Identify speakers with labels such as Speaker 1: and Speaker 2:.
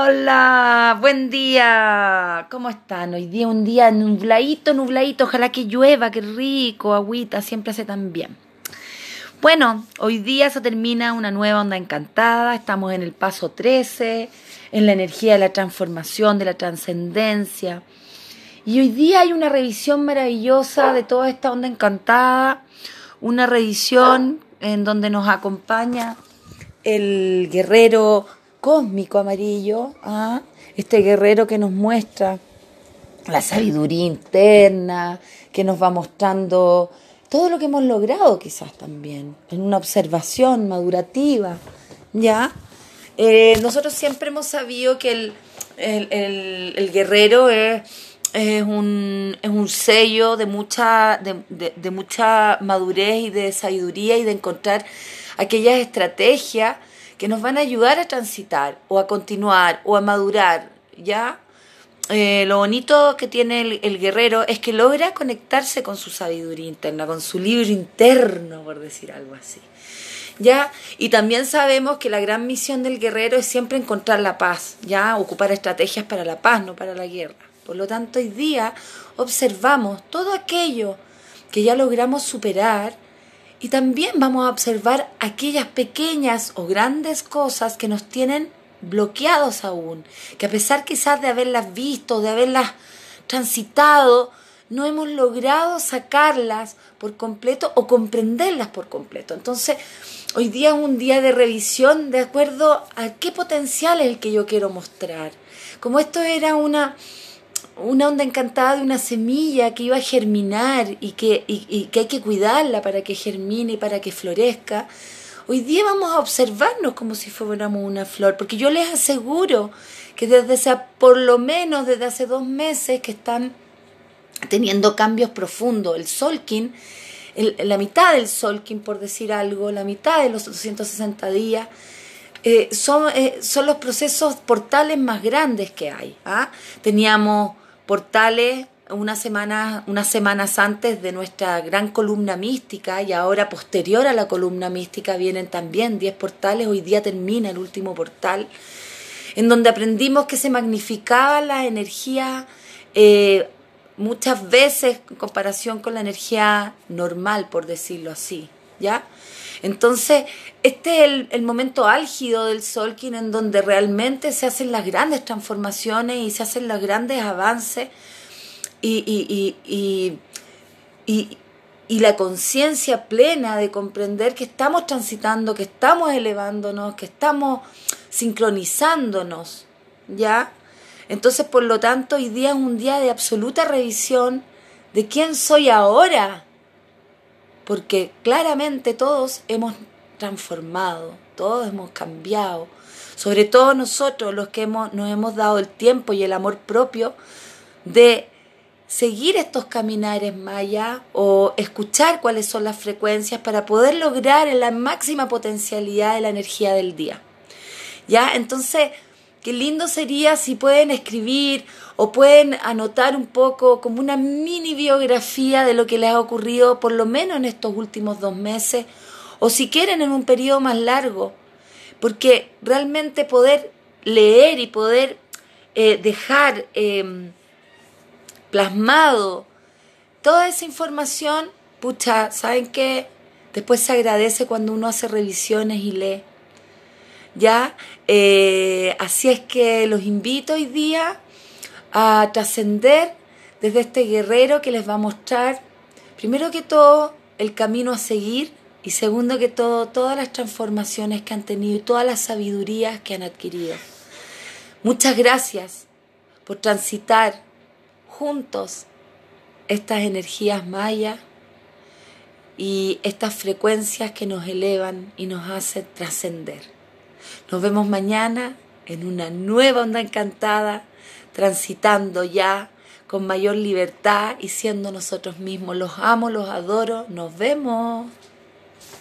Speaker 1: Hola, buen día. ¿Cómo están? Hoy día un día nubladito, nubladito. Ojalá que llueva, qué rico, agüita, siempre hace tan bien. Bueno, hoy día se termina una nueva onda encantada. Estamos en el paso 13, en la energía de la transformación, de la trascendencia. Y hoy día hay una revisión maravillosa de toda esta onda encantada. Una revisión en donde nos acompaña el guerrero cósmico amarillo, ¿ah? este guerrero que nos muestra la sabiduría interna, que nos va mostrando todo lo que hemos logrado quizás también, en una observación madurativa, ¿ya? Eh, nosotros siempre hemos sabido que el, el, guerrero es, es, un, es, un, sello de mucha, de, de mucha madurez y de sabiduría y de encontrar aquellas estrategias que nos van a ayudar a transitar o a continuar o a madurar, ¿ya? Eh, lo bonito que tiene el, guerrero es que logra conectarse con su sabiduría interna, con su libro interno, por decir algo así. ¿Ya? Y también sabemos que la gran misión del guerrero es siempre encontrar la paz, ¿ya? Ocupar estrategias para la paz, no para la guerra. Por lo tanto, hoy día observamos todo aquello que ya logramos superar y también vamos a observar aquellas pequeñas o grandes cosas que nos tienen bloqueados aún, que a pesar quizás de haberlas visto, de haberlas transitado, no hemos logrado sacarlas por completo o comprenderlas por completo. Entonces, hoy día es un día de revisión de acuerdo a qué potencial es el que yo quiero mostrar. Como esto era una una onda encantada de una semilla que iba a germinar y que, y, que hay que cuidarla para que germine para que florezca. Hoy día vamos a observarnos como si fuéramos una flor, porque yo les aseguro que desde ese, por lo menos desde hace dos meses que están teniendo cambios profundos. El Solkin, la mitad del Solkin, por decir algo, la mitad de los 260 días, eh, son, eh, son los procesos portales más grandes que hay. ¿ah? Teníamos portales unas semanas, unas semanas antes de nuestra gran columna mística y ahora posterior a la columna mística vienen también 10 portales, hoy día termina el último portal, en donde aprendimos que se magnificaba la energía eh, muchas veces en comparación con la energía normal, por decirlo así, ¿ya? Entonces, este es el, momento álgido del Solkin en donde realmente se hacen las grandes transformaciones y se hacen los grandes avances y, y, y, y la conciencia plena de comprender que estamos transitando, que estamos elevándonos, que estamos sincronizándonos, ¿ya? Entonces, por lo tanto, hoy día es un día de absoluta revisión de quién soy ahora, porque claramente todos hemos transformado, todos hemos cambiado, sobre todo nosotros los que hemos, nos hemos dado el tiempo y el amor propio de seguir estos caminares maya o escuchar cuáles son las frecuencias para poder lograr la máxima potencialidad de la energía del día. ¿Ya? Entonces, qué lindo sería si pueden escribir o pueden anotar un poco como una mini biografía de lo que les ha ocurrido por lo menos en estos últimos dos meses o si quieren en un periodo más largo, porque realmente poder leer y poder eh, dejar em, plasmado toda esa información, pucha, ¿saben qué? Después se agradece cuando uno hace revisiones y lee. ¿Ya? Eh, así es que los invito hoy día a trascender desde este guerrero que les va a mostrar, primero que todo, el camino a seguir y segundo que todo, todas las transformaciones que han tenido y todas las sabidurías que han adquirido. Muchas gracias por transitar juntos estas energías mayas y estas frecuencias que nos elevan y nos hacen trascender. Nos vemos mañana en una nueva onda encantada transitando ya con mayor libertad y siendo nosotros mismos. Los amo, los adoro, nos vemos.